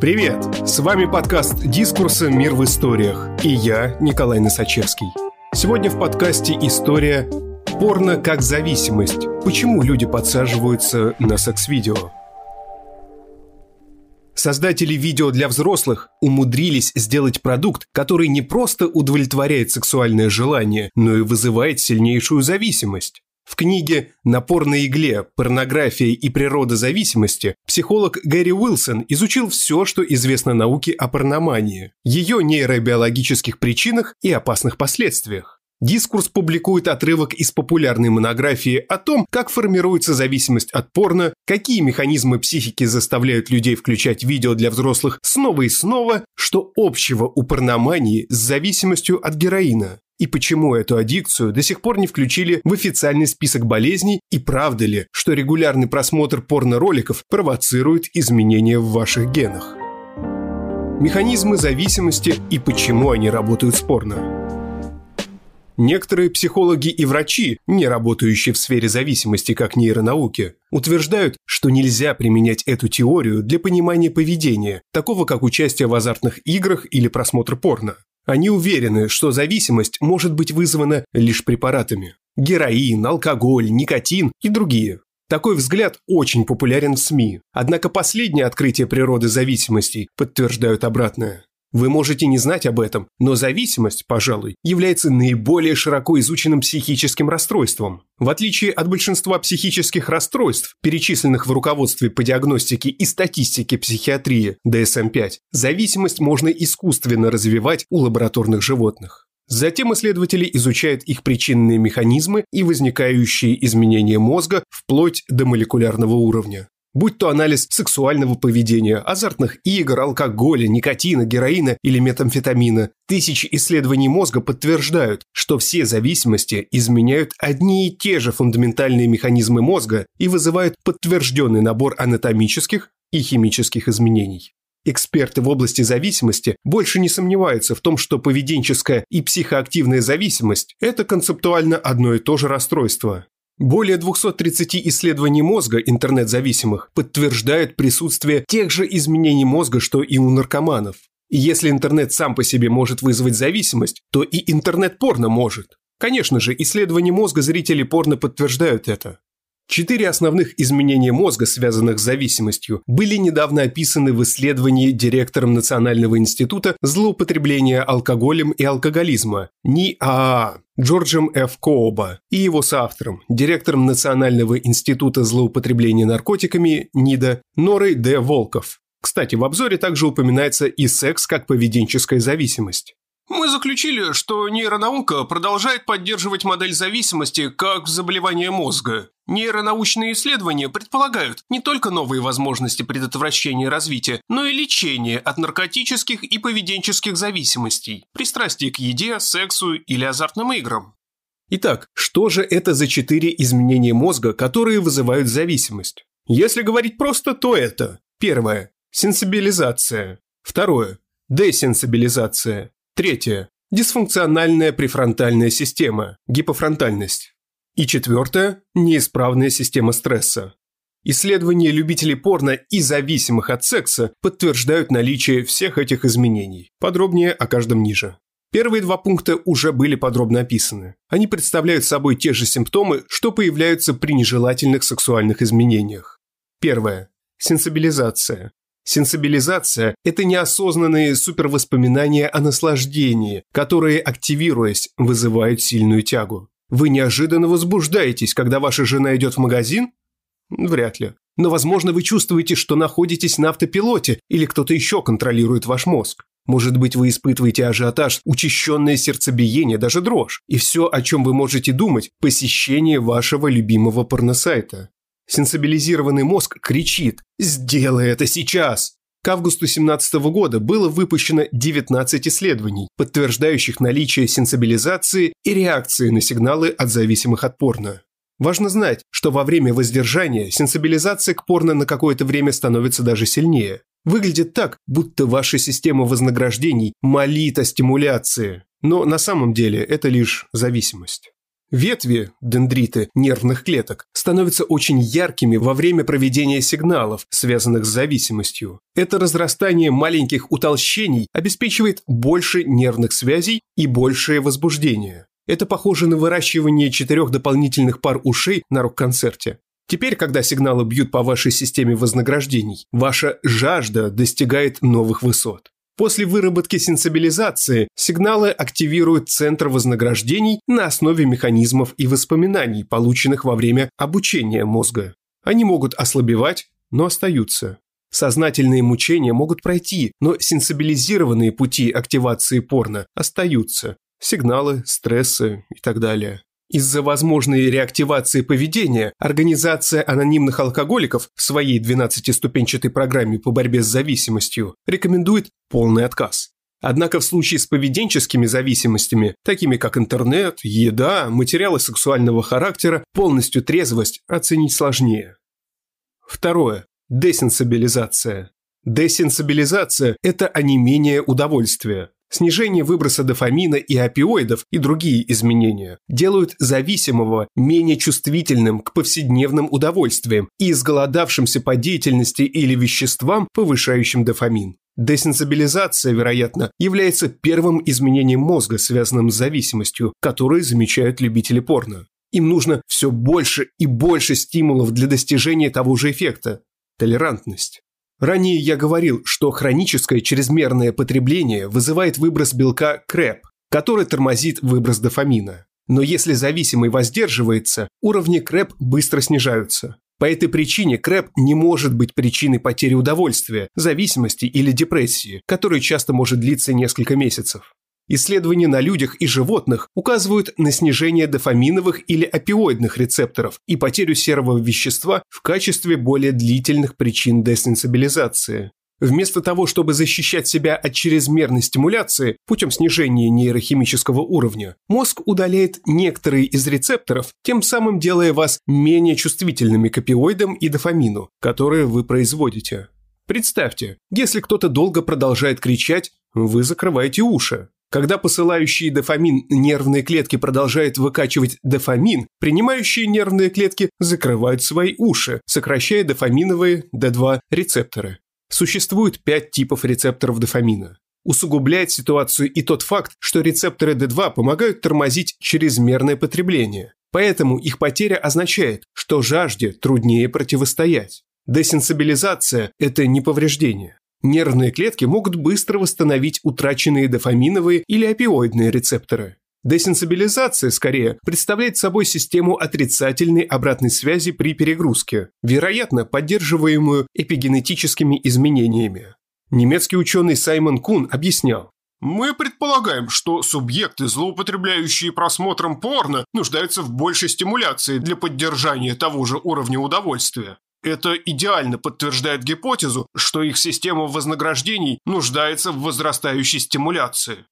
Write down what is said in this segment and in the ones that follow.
Привет! С вами подкаст «Дискурсы. Мир в историях» и я, Николай Носачевский. Сегодня в подкасте история «Порно как зависимость. Почему люди подсаживаются на секс-видео?» Создатели видео для взрослых умудрились сделать продукт, который не просто удовлетворяет сексуальное желание, но и вызывает сильнейшую зависимость. В книге «Напор на игле. Порнография и природа зависимости» психолог Гэри Уилсон изучил все, что известно науке о порномании, ее нейробиологических причинах и опасных последствиях. Дискурс публикует отрывок из популярной монографии о том, как формируется зависимость от порно, какие механизмы психики заставляют людей включать видео для взрослых снова и снова, что общего у порномании с зависимостью от героина. И почему эту аддикцию до сих пор не включили в официальный список болезней и правда ли, что регулярный просмотр порно-роликов провоцирует изменения в ваших генах? Механизмы зависимости и почему они работают спорно. Некоторые психологи и врачи, не работающие в сфере зависимости как нейронауки, утверждают, что нельзя применять эту теорию для понимания поведения, такого как участие в азартных играх или просмотр порно. Они уверены, что зависимость может быть вызвана лишь препаратами. Героин, алкоголь, никотин и другие. Такой взгляд очень популярен в СМИ. Однако последние открытия природы зависимостей подтверждают обратное. Вы можете не знать об этом, но зависимость, пожалуй, является наиболее широко изученным психическим расстройством. В отличие от большинства психических расстройств, перечисленных в руководстве по диагностике и статистике психиатрии DSM-5, зависимость можно искусственно развивать у лабораторных животных. Затем исследователи изучают их причинные механизмы и возникающие изменения мозга вплоть до молекулярного уровня будь то анализ сексуального поведения, азартных игр, алкоголя, никотина, героина или метамфетамина. Тысячи исследований мозга подтверждают, что все зависимости изменяют одни и те же фундаментальные механизмы мозга и вызывают подтвержденный набор анатомических и химических изменений. Эксперты в области зависимости больше не сомневаются в том, что поведенческая и психоактивная зависимость – это концептуально одно и то же расстройство. Более 230 исследований мозга интернет-зависимых подтверждают присутствие тех же изменений мозга, что и у наркоманов. И если интернет сам по себе может вызвать зависимость, то и интернет-порно может. Конечно же, исследования мозга зрителей порно подтверждают это. Четыре основных изменения мозга, связанных с зависимостью, были недавно описаны в исследовании директором Национального института злоупотребления алкоголем и алкоголизма НИАА Джорджем Ф. Кооба и его соавтором, директором Национального института злоупотребления наркотиками НИДА Норой Д. Волков. Кстати, в обзоре также упоминается и секс как поведенческая зависимость. Мы заключили, что нейронаука продолжает поддерживать модель зависимости как заболевание мозга. Нейронаучные исследования предполагают не только новые возможности предотвращения развития, но и лечения от наркотических и поведенческих зависимостей, пристрастий к еде, сексу или азартным играм. Итак, что же это за четыре изменения мозга, которые вызывают зависимость? Если говорить просто, то это Первое – сенсибилизация. Второе – десенсибилизация. Третье – дисфункциональная префронтальная система, гипофронтальность. И четвертое – неисправная система стресса. Исследования любителей порно и зависимых от секса подтверждают наличие всех этих изменений. Подробнее о каждом ниже. Первые два пункта уже были подробно описаны. Они представляют собой те же симптомы, что появляются при нежелательных сексуальных изменениях. Первое. Сенсибилизация. Сенсибилизация – это неосознанные супервоспоминания о наслаждении, которые, активируясь, вызывают сильную тягу. Вы неожиданно возбуждаетесь, когда ваша жена идет в магазин? Вряд ли. Но, возможно, вы чувствуете, что находитесь на автопилоте или кто-то еще контролирует ваш мозг. Может быть, вы испытываете ажиотаж, учащенное сердцебиение, даже дрожь. И все, о чем вы можете думать – посещение вашего любимого порносайта. Сенсибилизированный мозг кричит «Сделай это сейчас!». К августу 2017 года было выпущено 19 исследований, подтверждающих наличие сенсибилизации и реакции на сигналы от зависимых от порно. Важно знать, что во время воздержания сенсибилизация к порно на какое-то время становится даже сильнее. Выглядит так, будто ваша система вознаграждений молит о стимуляции. Но на самом деле это лишь зависимость. Ветви, дендриты, нервных клеток становятся очень яркими во время проведения сигналов, связанных с зависимостью. Это разрастание маленьких утолщений обеспечивает больше нервных связей и большее возбуждение. Это похоже на выращивание четырех дополнительных пар ушей на рок-концерте. Теперь, когда сигналы бьют по вашей системе вознаграждений, ваша жажда достигает новых высот. После выработки сенсибилизации сигналы активируют центр вознаграждений на основе механизмов и воспоминаний, полученных во время обучения мозга. Они могут ослабевать, но остаются. Сознательные мучения могут пройти, но сенсибилизированные пути активации порно остаются. Сигналы, стрессы и так далее. Из-за возможной реактивации поведения Организация анонимных алкоголиков в своей 12-ступенчатой программе по борьбе с зависимостью рекомендует полный отказ. Однако в случае с поведенческими зависимостями, такими как интернет, еда, материалы сексуального характера, полностью трезвость оценить сложнее. Второе. Десенсибилизация. Десенсибилизация – это онемение удовольствия. Снижение выброса дофамина и опиоидов и другие изменения делают зависимого менее чувствительным к повседневным удовольствиям и изголодавшимся по деятельности или веществам, повышающим дофамин. Десенсибилизация, вероятно, является первым изменением мозга, связанным с зависимостью, которые замечают любители порно. Им нужно все больше и больше стимулов для достижения того же эффекта – толерантность. Ранее я говорил, что хроническое чрезмерное потребление вызывает выброс белка КРЭП, который тормозит выброс дофамина. Но если зависимый воздерживается, уровни КРЭП быстро снижаются. По этой причине КРЭП не может быть причиной потери удовольствия, зависимости или депрессии, которая часто может длиться несколько месяцев. Исследования на людях и животных указывают на снижение дофаминовых или опиоидных рецепторов и потерю серого вещества в качестве более длительных причин десенсибилизации. Вместо того, чтобы защищать себя от чрезмерной стимуляции путем снижения нейрохимического уровня, мозг удаляет некоторые из рецепторов, тем самым делая вас менее чувствительными к опиоидам и дофамину, которые вы производите. Представьте, если кто-то долго продолжает кричать, вы закрываете уши. Когда посылающие дофамин нервные клетки продолжают выкачивать дофамин, принимающие нервные клетки закрывают свои уши, сокращая дофаминовые D2 рецепторы. Существует пять типов рецепторов дофамина. Усугубляет ситуацию и тот факт, что рецепторы D2 помогают тормозить чрезмерное потребление. Поэтому их потеря означает, что жажде труднее противостоять. Десенсибилизация – это не повреждение. Нервные клетки могут быстро восстановить утраченные дофаминовые или опиоидные рецепторы. Десенсибилизация, скорее, представляет собой систему отрицательной обратной связи при перегрузке, вероятно, поддерживаемую эпигенетическими изменениями. Немецкий ученый Саймон Кун объяснял, мы предполагаем, что субъекты, злоупотребляющие просмотром порно, нуждаются в большей стимуляции для поддержания того же уровня удовольствия. Это идеально подтверждает гипотезу, что их система вознаграждений нуждается в возрастающей стимуляции.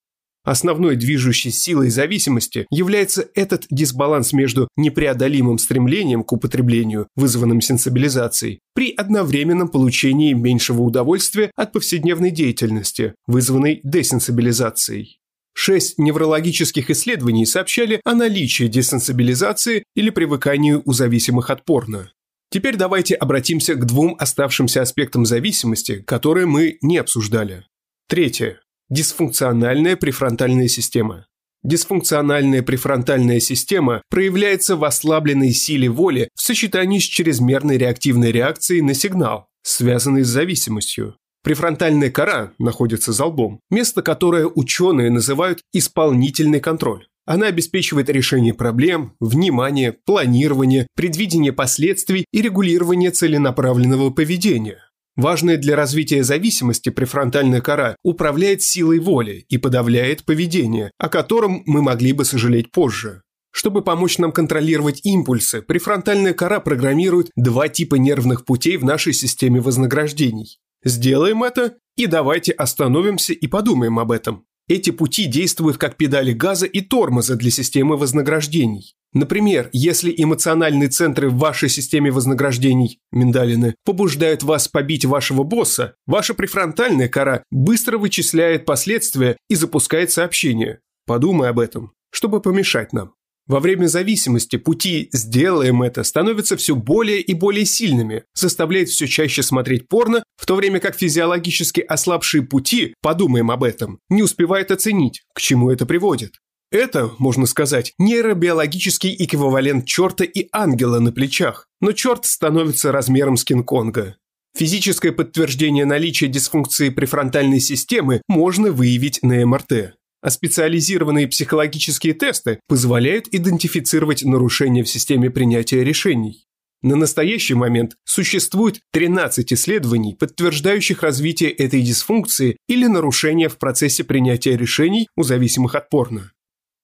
Основной движущей силой зависимости является этот дисбаланс между непреодолимым стремлением к употреблению, вызванным сенсибилизацией, при одновременном получении меньшего удовольствия от повседневной деятельности, вызванной десенсибилизацией. Шесть неврологических исследований сообщали о наличии десенсибилизации или привыканию у зависимых от порно. Теперь давайте обратимся к двум оставшимся аспектам зависимости, которые мы не обсуждали. Третье. Дисфункциональная префронтальная система. Дисфункциональная префронтальная система проявляется в ослабленной силе воли в сочетании с чрезмерной реактивной реакцией на сигнал, связанный с зависимостью. Префронтальная кора находится за лбом, место которое ученые называют исполнительный контроль. Она обеспечивает решение проблем, внимание, планирование, предвидение последствий и регулирование целенаправленного поведения. Важная для развития зависимости префронтальная кора управляет силой воли и подавляет поведение, о котором мы могли бы сожалеть позже. Чтобы помочь нам контролировать импульсы, префронтальная кора программирует два типа нервных путей в нашей системе вознаграждений. Сделаем это и давайте остановимся и подумаем об этом. Эти пути действуют как педали газа и тормоза для системы вознаграждений. Например, если эмоциональные центры в вашей системе вознаграждений, миндалины, побуждают вас побить вашего босса, ваша префронтальная кора быстро вычисляет последствия и запускает сообщение. Подумай об этом, чтобы помешать нам. Во время зависимости пути «сделаем это» становятся все более и более сильными, заставляет все чаще смотреть порно, в то время как физиологически ослабшие пути, подумаем об этом, не успевают оценить, к чему это приводит. Это, можно сказать, нейробиологический эквивалент черта и ангела на плечах, но черт становится размером с Кинг-Конга. Физическое подтверждение наличия дисфункции префронтальной системы можно выявить на МРТ а специализированные психологические тесты позволяют идентифицировать нарушения в системе принятия решений. На настоящий момент существует 13 исследований, подтверждающих развитие этой дисфункции или нарушения в процессе принятия решений у зависимых от порно.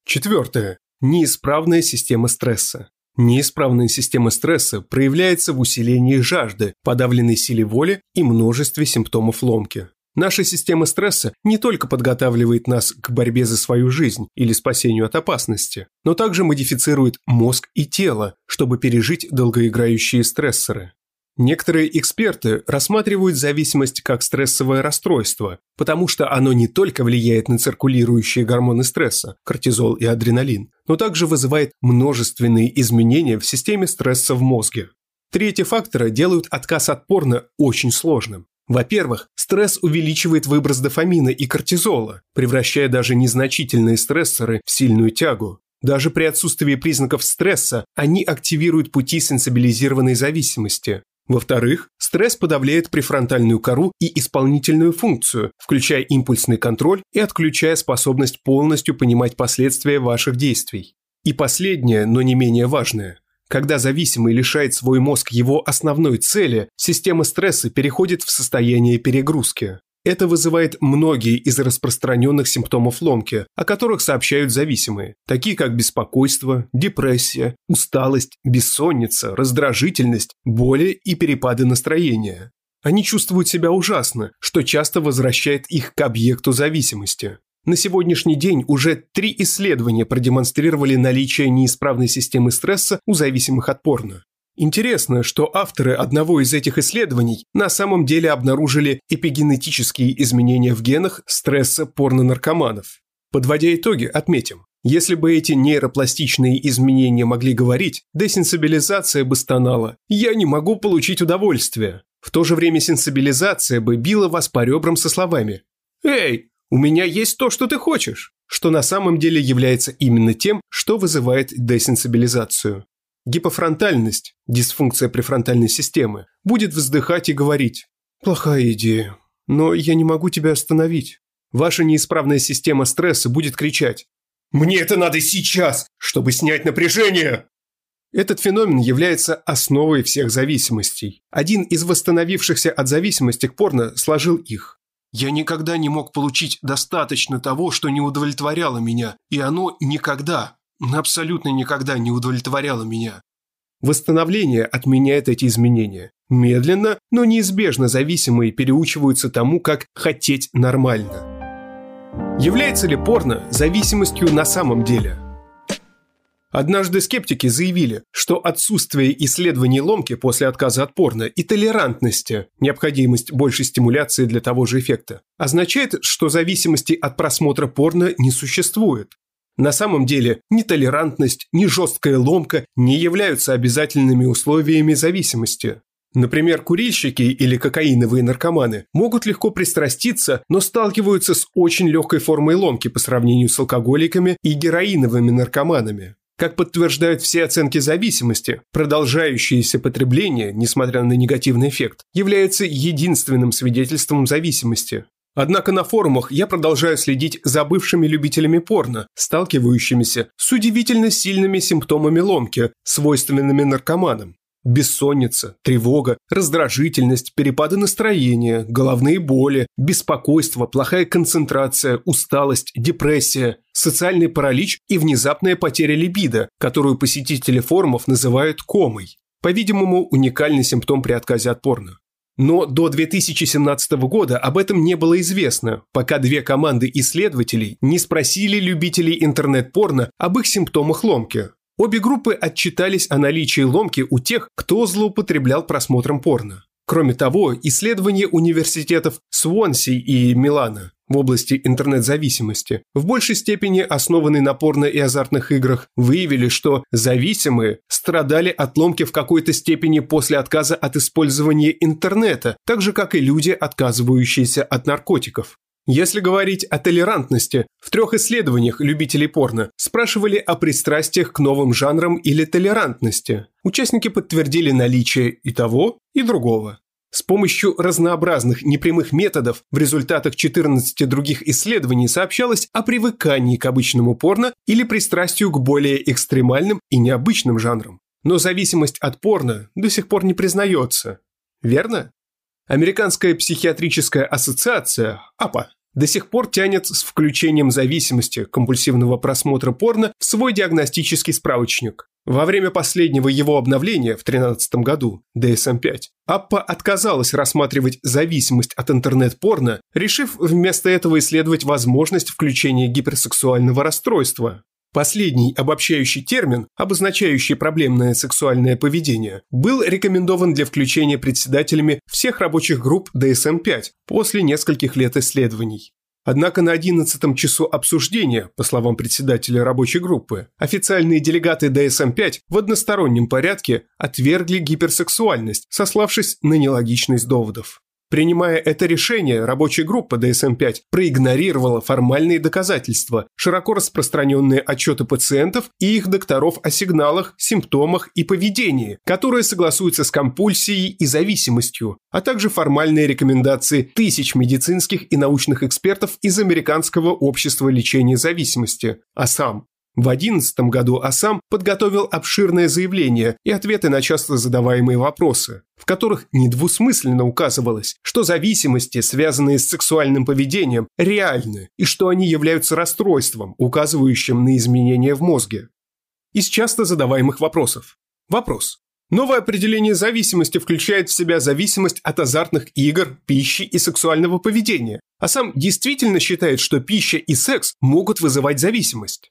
Четвертое. Неисправная система стресса. Неисправная система стресса проявляется в усилении жажды, подавленной силе воли и множестве симптомов ломки. Наша система стресса не только подготавливает нас к борьбе за свою жизнь или спасению от опасности, но также модифицирует мозг и тело, чтобы пережить долгоиграющие стрессоры. Некоторые эксперты рассматривают зависимость как стрессовое расстройство, потому что оно не только влияет на циркулирующие гормоны стресса – кортизол и адреналин, но также вызывает множественные изменения в системе стресса в мозге. Три эти фактора делают отказ от порно очень сложным. Во-первых, стресс увеличивает выброс дофамина и кортизола, превращая даже незначительные стрессоры в сильную тягу. Даже при отсутствии признаков стресса они активируют пути сенсибилизированной зависимости. Во-вторых, стресс подавляет префронтальную кору и исполнительную функцию, включая импульсный контроль и отключая способность полностью понимать последствия ваших действий. И последнее, но не менее важное. Когда зависимый лишает свой мозг его основной цели, система стресса переходит в состояние перегрузки. Это вызывает многие из распространенных симптомов ломки, о которых сообщают зависимые, такие как беспокойство, депрессия, усталость, бессонница, раздражительность, боли и перепады настроения. Они чувствуют себя ужасно, что часто возвращает их к объекту зависимости. На сегодняшний день уже три исследования продемонстрировали наличие неисправной системы стресса у зависимых от порно. Интересно, что авторы одного из этих исследований на самом деле обнаружили эпигенетические изменения в генах стресса порнонаркоманов. Подводя итоги, отметим, если бы эти нейропластичные изменения могли говорить, десенсибилизация бы стонала «я не могу получить удовольствие». В то же время сенсибилизация бы била вас по ребрам со словами «Эй, у меня есть то, что ты хочешь, что на самом деле является именно тем, что вызывает десенсибилизацию. Гипофронтальность, дисфункция префронтальной системы, будет вздыхать и говорить «Плохая идея, но я не могу тебя остановить». Ваша неисправная система стресса будет кричать «Мне это надо сейчас, чтобы снять напряжение!» Этот феномен является основой всех зависимостей. Один из восстановившихся от зависимости к порно сложил их. Я никогда не мог получить достаточно того, что не удовлетворяло меня, и оно никогда, абсолютно никогда не удовлетворяло меня. Восстановление отменяет эти изменения. Медленно, но неизбежно зависимые переучиваются тому, как хотеть нормально. Является ли порно зависимостью на самом деле? Однажды скептики заявили, что отсутствие исследований ломки после отказа от порно и толерантности, необходимость большей стимуляции для того же эффекта, означает, что зависимости от просмотра порно не существует. На самом деле ни толерантность, ни жесткая ломка не являются обязательными условиями зависимости. Например, курильщики или кокаиновые наркоманы могут легко пристраститься, но сталкиваются с очень легкой формой ломки по сравнению с алкоголиками и героиновыми наркоманами. Как подтверждают все оценки зависимости, продолжающееся потребление, несмотря на негативный эффект, является единственным свидетельством зависимости. Однако на форумах я продолжаю следить за бывшими любителями порно, сталкивающимися с удивительно сильными симптомами ломки, свойственными наркоманам. Бессонница, тревога, раздражительность, перепады настроения, головные боли, беспокойство, плохая концентрация, усталость, депрессия, социальный паралич и внезапная потеря либидо, которую посетители форумов называют комой. По-видимому, уникальный симптом при отказе от порно. Но до 2017 года об этом не было известно, пока две команды исследователей не спросили любителей интернет-порно об их симптомах ломки. Обе группы отчитались о наличии ломки у тех, кто злоупотреблял просмотром порно. Кроме того, исследования университетов Свонси и Милана в области интернет-зависимости, в большей степени основанные на порно и азартных играх, выявили, что зависимые страдали от ломки в какой-то степени после отказа от использования интернета, так же, как и люди, отказывающиеся от наркотиков. Если говорить о толерантности, в трех исследованиях любителей порно спрашивали о пристрастиях к новым жанрам или толерантности. Участники подтвердили наличие и того, и другого. С помощью разнообразных непрямых методов в результатах 14 других исследований сообщалось о привыкании к обычному порно или пристрастию к более экстремальным и необычным жанрам. Но зависимость от порно до сих пор не признается. Верно? Американская психиатрическая ассоциация, АПА, до сих пор тянет с включением зависимости компульсивного просмотра порно в свой диагностический справочник. Во время последнего его обновления в 2013 году, DSM-5, Аппа отказалась рассматривать зависимость от интернет-порно, решив вместо этого исследовать возможность включения гиперсексуального расстройства. Последний обобщающий термин, обозначающий проблемное сексуальное поведение, был рекомендован для включения председателями всех рабочих групп DSM-5 после нескольких лет исследований. Однако на 11 часу обсуждения, по словам председателя рабочей группы, официальные делегаты ДСМ-5 в одностороннем порядке отвергли гиперсексуальность, сославшись на нелогичность доводов. Принимая это решение, рабочая группа DSM-5 проигнорировала формальные доказательства, широко распространенные отчеты пациентов и их докторов о сигналах, симптомах и поведении, которые согласуются с компульсией и зависимостью, а также формальные рекомендации тысяч медицинских и научных экспертов из Американского общества лечения зависимости, АСАМ, в 2011 году АСАМ подготовил обширное заявление и ответы на часто задаваемые вопросы, в которых недвусмысленно указывалось, что зависимости, связанные с сексуальным поведением, реальны и что они являются расстройством, указывающим на изменения в мозге. Из часто задаваемых вопросов. Вопрос. Новое определение зависимости включает в себя зависимость от азартных игр, пищи и сексуального поведения. А сам действительно считает, что пища и секс могут вызывать зависимость.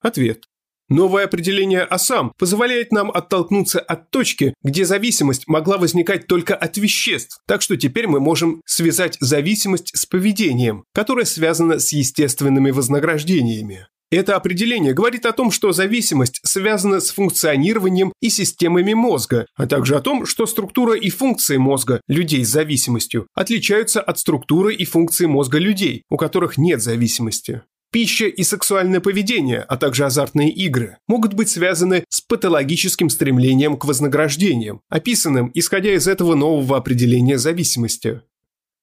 Ответ. Новое определение ОСАМ позволяет нам оттолкнуться от точки, где зависимость могла возникать только от веществ, так что теперь мы можем связать зависимость с поведением, которое связано с естественными вознаграждениями. Это определение говорит о том, что зависимость связана с функционированием и системами мозга, а также о том, что структура и функции мозга людей с зависимостью отличаются от структуры и функции мозга людей, у которых нет зависимости. Пища и сексуальное поведение, а также азартные игры могут быть связаны с патологическим стремлением к вознаграждениям, описанным исходя из этого нового определения зависимости.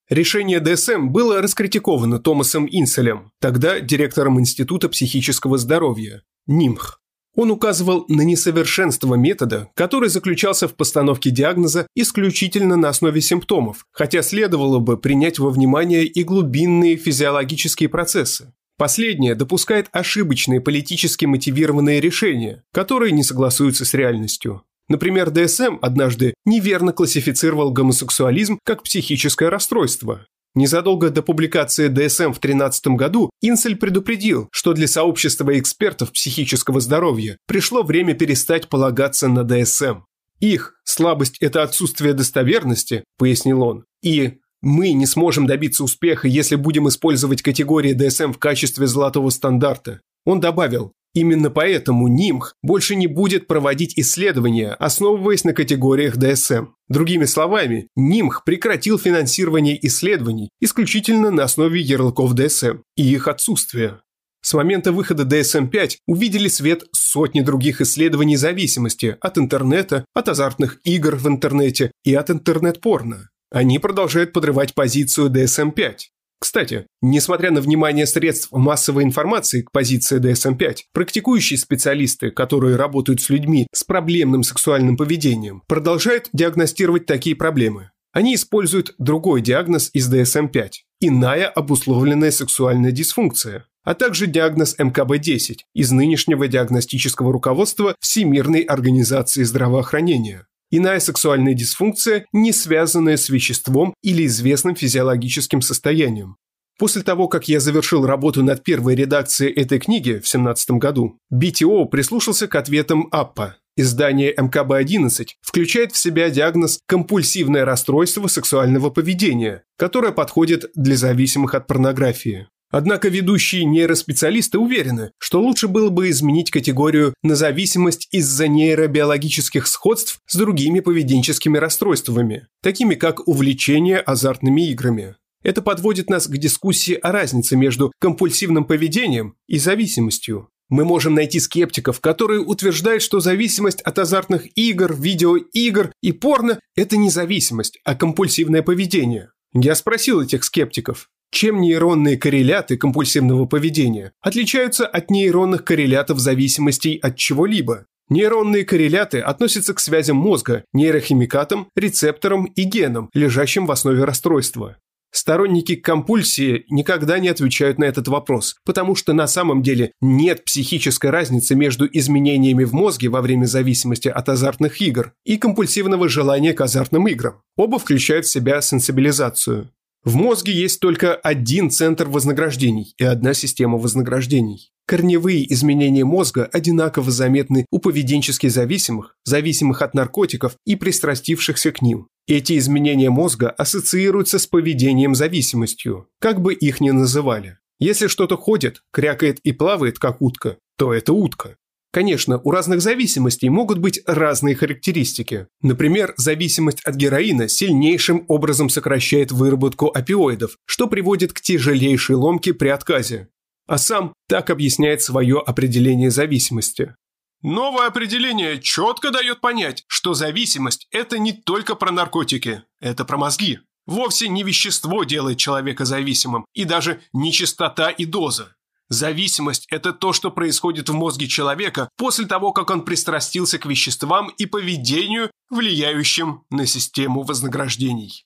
Решение ДСМ было раскритиковано Томасом Инселем, тогда директором Института психического здоровья, НИМХ. Он указывал на несовершенство метода, который заключался в постановке диагноза исключительно на основе симптомов, хотя следовало бы принять во внимание и глубинные физиологические процессы. Последнее допускает ошибочные политически мотивированные решения, которые не согласуются с реальностью. Например, ДСМ однажды неверно классифицировал гомосексуализм как психическое расстройство. Незадолго до публикации ДСМ в 2013 году Инсель предупредил, что для сообщества экспертов психического здоровья пришло время перестать полагаться на ДСМ. Их слабость – это отсутствие достоверности, пояснил он, и мы не сможем добиться успеха, если будем использовать категории DSM в качестве золотого стандарта. Он добавил, именно поэтому НИМХ больше не будет проводить исследования, основываясь на категориях DSM. Другими словами, НИМХ прекратил финансирование исследований исключительно на основе ярлыков DSM и их отсутствия. С момента выхода DSM-5 увидели свет сотни других исследований зависимости от интернета, от азартных игр в интернете и от интернет-порно. Они продолжают подрывать позицию DSM-5. Кстати, несмотря на внимание средств массовой информации к позиции DSM-5, практикующие специалисты, которые работают с людьми с проблемным сексуальным поведением, продолжают диагностировать такие проблемы. Они используют другой диагноз из DSM-5 – иная обусловленная сексуальная дисфункция, а также диагноз МКБ-10 из нынешнего диагностического руководства Всемирной организации здравоохранения. Иная сексуальная дисфункция, не связанная с веществом или известным физиологическим состоянием. После того, как я завершил работу над первой редакцией этой книги в 2017 году, BTO прислушался к ответам АППА. Издание МКБ-11 включает в себя диагноз «компульсивное расстройство сексуального поведения», которое подходит для зависимых от порнографии. Однако ведущие нейроспециалисты уверены, что лучше было бы изменить категорию на зависимость из-за нейробиологических сходств с другими поведенческими расстройствами, такими как увлечение азартными играми. Это подводит нас к дискуссии о разнице между компульсивным поведением и зависимостью. Мы можем найти скептиков, которые утверждают, что зависимость от азартных игр, видеоигр и порно – это не зависимость, а компульсивное поведение. Я спросил этих скептиков, чем нейронные корреляты компульсивного поведения отличаются от нейронных коррелятов зависимостей от чего-либо. Нейронные корреляты относятся к связям мозга, нейрохимикатам, рецепторам и генам, лежащим в основе расстройства. Сторонники компульсии никогда не отвечают на этот вопрос, потому что на самом деле нет психической разницы между изменениями в мозге во время зависимости от азартных игр и компульсивного желания к азартным играм. Оба включают в себя сенсибилизацию. В мозге есть только один центр вознаграждений и одна система вознаграждений. Корневые изменения мозга одинаково заметны у поведенчески зависимых, зависимых от наркотиков и пристрастившихся к ним. Эти изменения мозга ассоциируются с поведением зависимостью, как бы их ни называли. Если что-то ходит, крякает и плавает, как утка, то это утка. Конечно, у разных зависимостей могут быть разные характеристики. Например, зависимость от героина сильнейшим образом сокращает выработку опиоидов, что приводит к тяжелейшей ломке при отказе. А сам так объясняет свое определение зависимости. Новое определение четко дает понять, что зависимость – это не только про наркотики, это про мозги. Вовсе не вещество делает человека зависимым, и даже не частота и доза. Зависимость – это то, что происходит в мозге человека после того, как он пристрастился к веществам и поведению, влияющим на систему вознаграждений.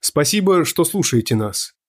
Спасибо, что слушаете нас.